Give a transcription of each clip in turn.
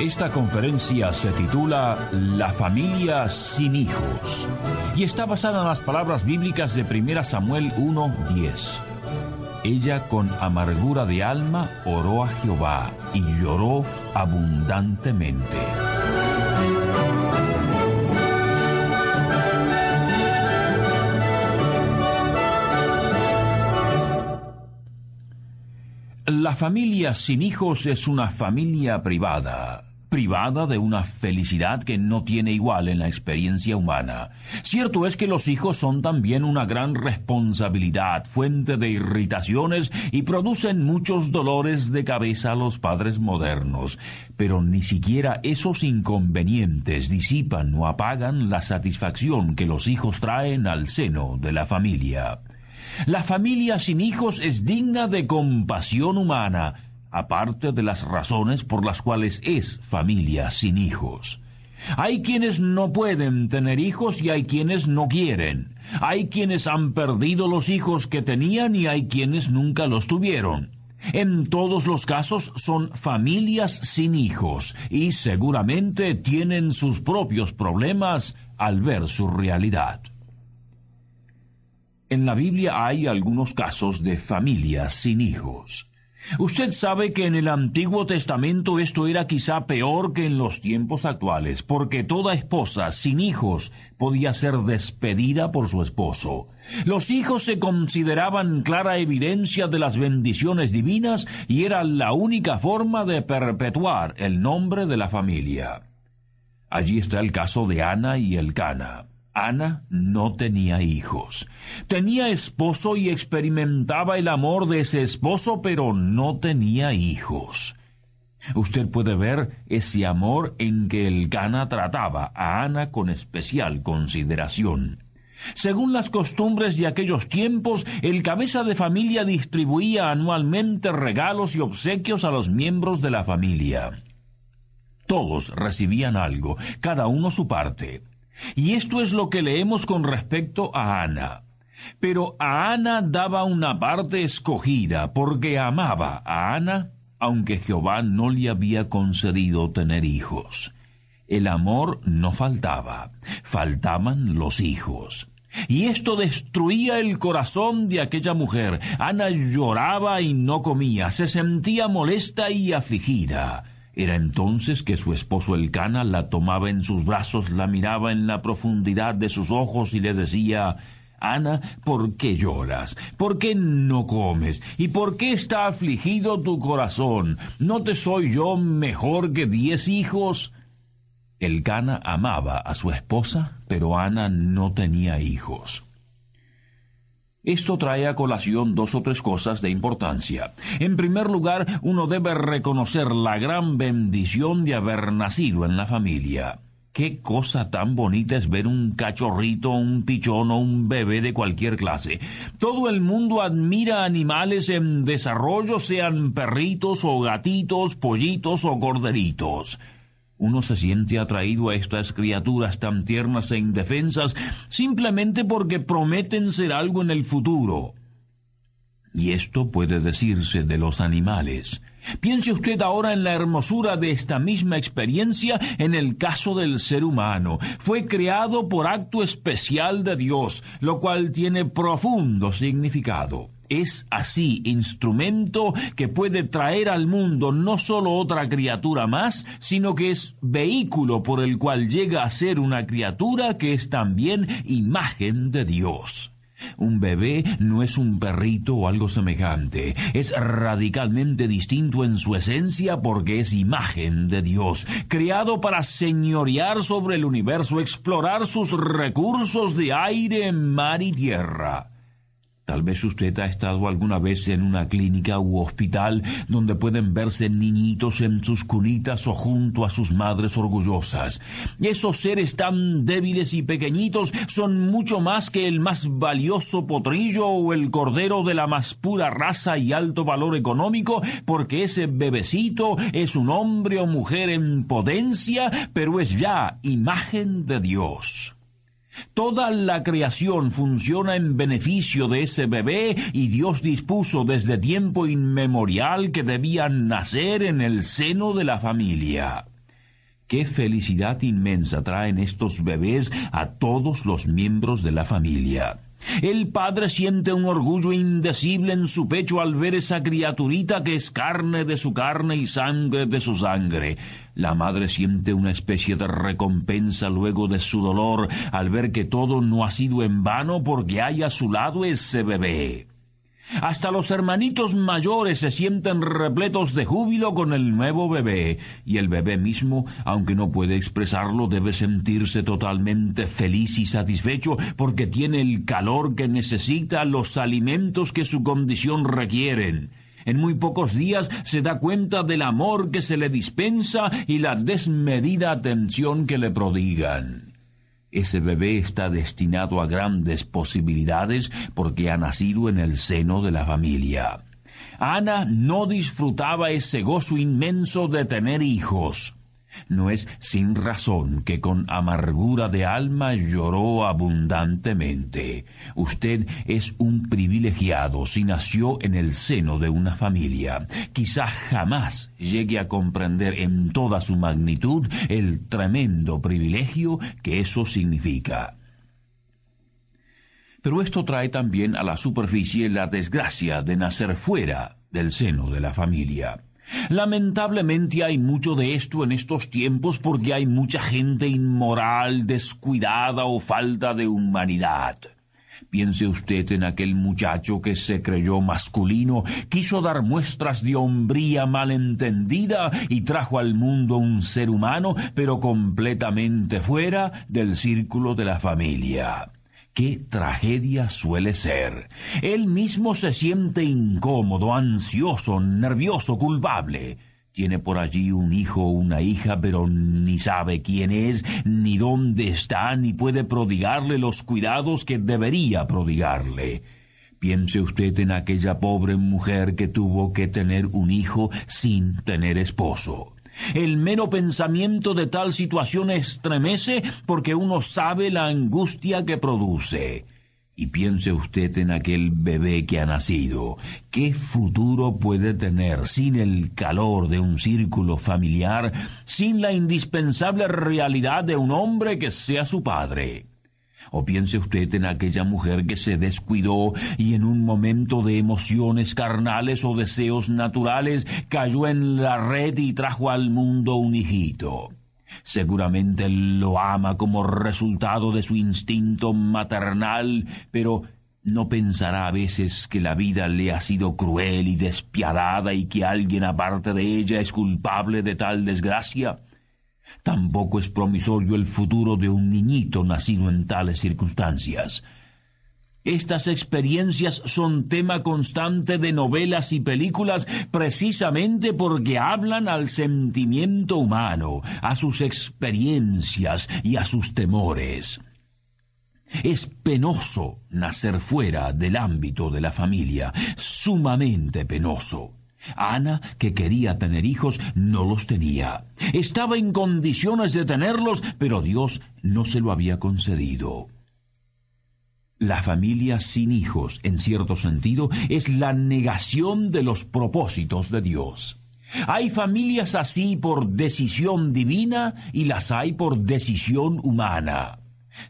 Esta conferencia se titula La familia sin hijos y está basada en las palabras bíblicas de 1 Samuel 1:10. Ella con amargura de alma oró a Jehová y lloró abundantemente. La familia sin hijos es una familia privada, privada de una felicidad que no tiene igual en la experiencia humana. Cierto es que los hijos son también una gran responsabilidad, fuente de irritaciones y producen muchos dolores de cabeza a los padres modernos, pero ni siquiera esos inconvenientes disipan o apagan la satisfacción que los hijos traen al seno de la familia. La familia sin hijos es digna de compasión humana, aparte de las razones por las cuales es familia sin hijos. Hay quienes no pueden tener hijos y hay quienes no quieren. Hay quienes han perdido los hijos que tenían y hay quienes nunca los tuvieron. En todos los casos son familias sin hijos y seguramente tienen sus propios problemas al ver su realidad. En la Biblia hay algunos casos de familias sin hijos. Usted sabe que en el Antiguo Testamento esto era quizá peor que en los tiempos actuales, porque toda esposa sin hijos podía ser despedida por su esposo. Los hijos se consideraban clara evidencia de las bendiciones divinas y era la única forma de perpetuar el nombre de la familia. Allí está el caso de Ana y Elcana. Ana no tenía hijos. Tenía esposo y experimentaba el amor de ese esposo, pero no tenía hijos. Usted puede ver ese amor en que el Cana trataba a Ana con especial consideración. Según las costumbres de aquellos tiempos, el cabeza de familia distribuía anualmente regalos y obsequios a los miembros de la familia. Todos recibían algo, cada uno su parte. Y esto es lo que leemos con respecto a Ana. Pero a Ana daba una parte escogida porque amaba a Ana, aunque Jehová no le había concedido tener hijos. El amor no faltaba, faltaban los hijos. Y esto destruía el corazón de aquella mujer. Ana lloraba y no comía, se sentía molesta y afligida. Era entonces que su esposo Elcana la tomaba en sus brazos, la miraba en la profundidad de sus ojos y le decía Ana, ¿por qué lloras? ¿Por qué no comes? ¿Y por qué está afligido tu corazón? ¿No te soy yo mejor que diez hijos? Elcana amaba a su esposa, pero Ana no tenía hijos. Esto trae a colación dos o tres cosas de importancia. En primer lugar, uno debe reconocer la gran bendición de haber nacido en la familia. Qué cosa tan bonita es ver un cachorrito, un pichón o un bebé de cualquier clase. Todo el mundo admira animales en desarrollo, sean perritos o gatitos, pollitos o corderitos. Uno se siente atraído a estas criaturas tan tiernas e indefensas simplemente porque prometen ser algo en el futuro. Y esto puede decirse de los animales. Piense usted ahora en la hermosura de esta misma experiencia en el caso del ser humano. Fue creado por acto especial de Dios, lo cual tiene profundo significado es así instrumento que puede traer al mundo no solo otra criatura más, sino que es vehículo por el cual llega a ser una criatura que es también imagen de Dios. Un bebé no es un perrito o algo semejante, es radicalmente distinto en su esencia porque es imagen de Dios, creado para señorear sobre el universo, explorar sus recursos de aire, mar y tierra. Tal vez usted ha estado alguna vez en una clínica u hospital donde pueden verse niñitos en sus cunitas o junto a sus madres orgullosas. Esos seres tan débiles y pequeñitos son mucho más que el más valioso potrillo o el cordero de la más pura raza y alto valor económico, porque ese bebecito es un hombre o mujer en potencia, pero es ya imagen de Dios. Toda la creación funciona en beneficio de ese bebé y Dios dispuso desde tiempo inmemorial que debían nacer en el seno de la familia. Qué felicidad inmensa traen estos bebés a todos los miembros de la familia. El padre siente un orgullo indecible en su pecho al ver esa criaturita que es carne de su carne y sangre de su sangre. La madre siente una especie de recompensa luego de su dolor al ver que todo no ha sido en vano porque hay a su lado ese bebé. Hasta los hermanitos mayores se sienten repletos de júbilo con el nuevo bebé, y el bebé mismo, aunque no puede expresarlo, debe sentirse totalmente feliz y satisfecho porque tiene el calor que necesita, los alimentos que su condición requieren. En muy pocos días se da cuenta del amor que se le dispensa y la desmedida atención que le prodigan. Ese bebé está destinado a grandes posibilidades porque ha nacido en el seno de la familia. Ana no disfrutaba ese gozo inmenso de tener hijos. No es sin razón que con amargura de alma lloró abundantemente. Usted es un privilegiado si nació en el seno de una familia. Quizá jamás llegue a comprender en toda su magnitud el tremendo privilegio que eso significa. Pero esto trae también a la superficie la desgracia de nacer fuera del seno de la familia. Lamentablemente hay mucho de esto en estos tiempos porque hay mucha gente inmoral, descuidada o falta de humanidad. Piense usted en aquel muchacho que se creyó masculino, quiso dar muestras de hombría malentendida y trajo al mundo un ser humano, pero completamente fuera del círculo de la familia qué tragedia suele ser. Él mismo se siente incómodo, ansioso, nervioso, culpable. Tiene por allí un hijo o una hija, pero ni sabe quién es, ni dónde está, ni puede prodigarle los cuidados que debería prodigarle. Piense usted en aquella pobre mujer que tuvo que tener un hijo sin tener esposo. El mero pensamiento de tal situación estremece porque uno sabe la angustia que produce. Y piense usted en aquel bebé que ha nacido. ¿Qué futuro puede tener sin el calor de un círculo familiar, sin la indispensable realidad de un hombre que sea su padre? O piense usted en aquella mujer que se descuidó y en un momento de emociones carnales o deseos naturales cayó en la red y trajo al mundo un hijito. Seguramente lo ama como resultado de su instinto maternal, pero ¿no pensará a veces que la vida le ha sido cruel y despiadada y que alguien aparte de ella es culpable de tal desgracia? Tampoco es promisorio el futuro de un niñito nacido en tales circunstancias. Estas experiencias son tema constante de novelas y películas precisamente porque hablan al sentimiento humano, a sus experiencias y a sus temores. Es penoso nacer fuera del ámbito de la familia, sumamente penoso. Ana, que quería tener hijos, no los tenía. Estaba en condiciones de tenerlos, pero Dios no se lo había concedido. La familia sin hijos, en cierto sentido, es la negación de los propósitos de Dios. Hay familias así por decisión divina y las hay por decisión humana.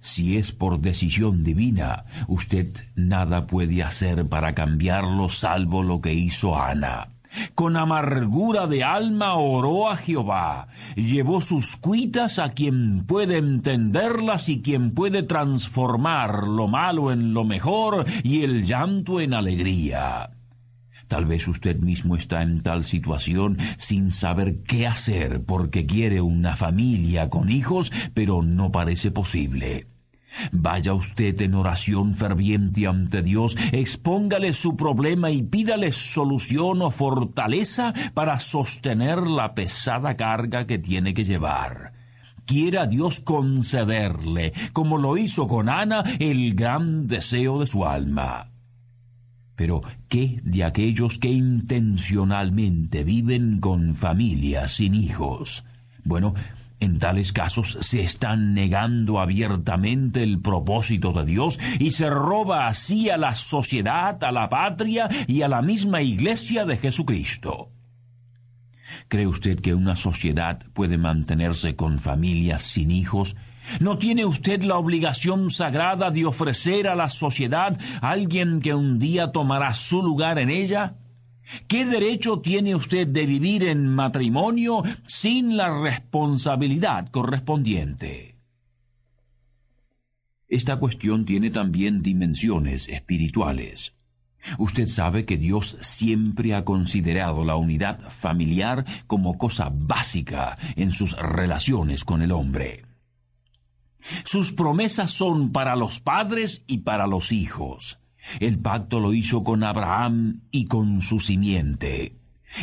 Si es por decisión divina, usted nada puede hacer para cambiarlo salvo lo que hizo Ana. Con amargura de alma oró a Jehová, llevó sus cuitas a quien puede entenderlas y quien puede transformar lo malo en lo mejor y el llanto en alegría. Tal vez usted mismo está en tal situación sin saber qué hacer porque quiere una familia con hijos, pero no parece posible. Vaya usted en oración ferviente ante Dios, expóngale su problema y pídale solución o fortaleza para sostener la pesada carga que tiene que llevar. Quiera Dios concederle, como lo hizo con Ana, el gran deseo de su alma. Pero, ¿qué de aquellos que intencionalmente viven con familias sin hijos? Bueno, en tales casos se están negando abiertamente el propósito de Dios y se roba así a la sociedad, a la patria y a la misma iglesia de Jesucristo. ¿Cree usted que una sociedad puede mantenerse con familias sin hijos? ¿No tiene usted la obligación sagrada de ofrecer a la sociedad a alguien que un día tomará su lugar en ella? ¿Qué derecho tiene usted de vivir en matrimonio sin la responsabilidad correspondiente? Esta cuestión tiene también dimensiones espirituales. Usted sabe que Dios siempre ha considerado la unidad familiar como cosa básica en sus relaciones con el hombre. Sus promesas son para los padres y para los hijos. El pacto lo hizo con Abraham y con su simiente.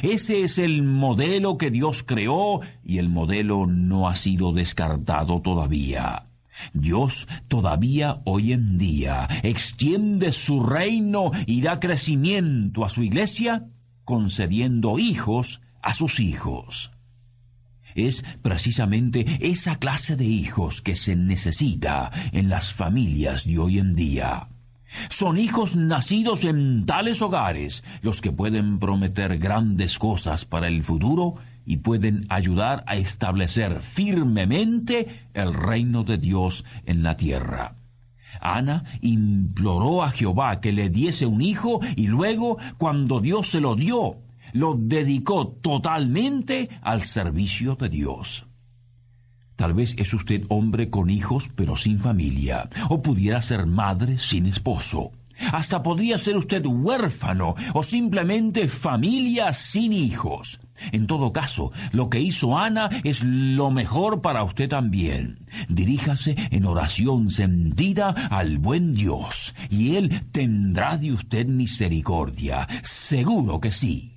Ese es el modelo que Dios creó y el modelo no ha sido descartado todavía. Dios todavía hoy en día extiende su reino y da crecimiento a su iglesia, concediendo hijos a sus hijos. Es precisamente esa clase de hijos que se necesita en las familias de hoy en día. Son hijos nacidos en tales hogares los que pueden prometer grandes cosas para el futuro y pueden ayudar a establecer firmemente el reino de Dios en la tierra. Ana imploró a Jehová que le diese un hijo y luego, cuando Dios se lo dio, lo dedicó totalmente al servicio de Dios. Tal vez es usted hombre con hijos pero sin familia, o pudiera ser madre sin esposo. Hasta podría ser usted huérfano o simplemente familia sin hijos. En todo caso, lo que hizo Ana es lo mejor para usted también. Diríjase en oración sentida al buen Dios, y Él tendrá de usted misericordia. Seguro que sí.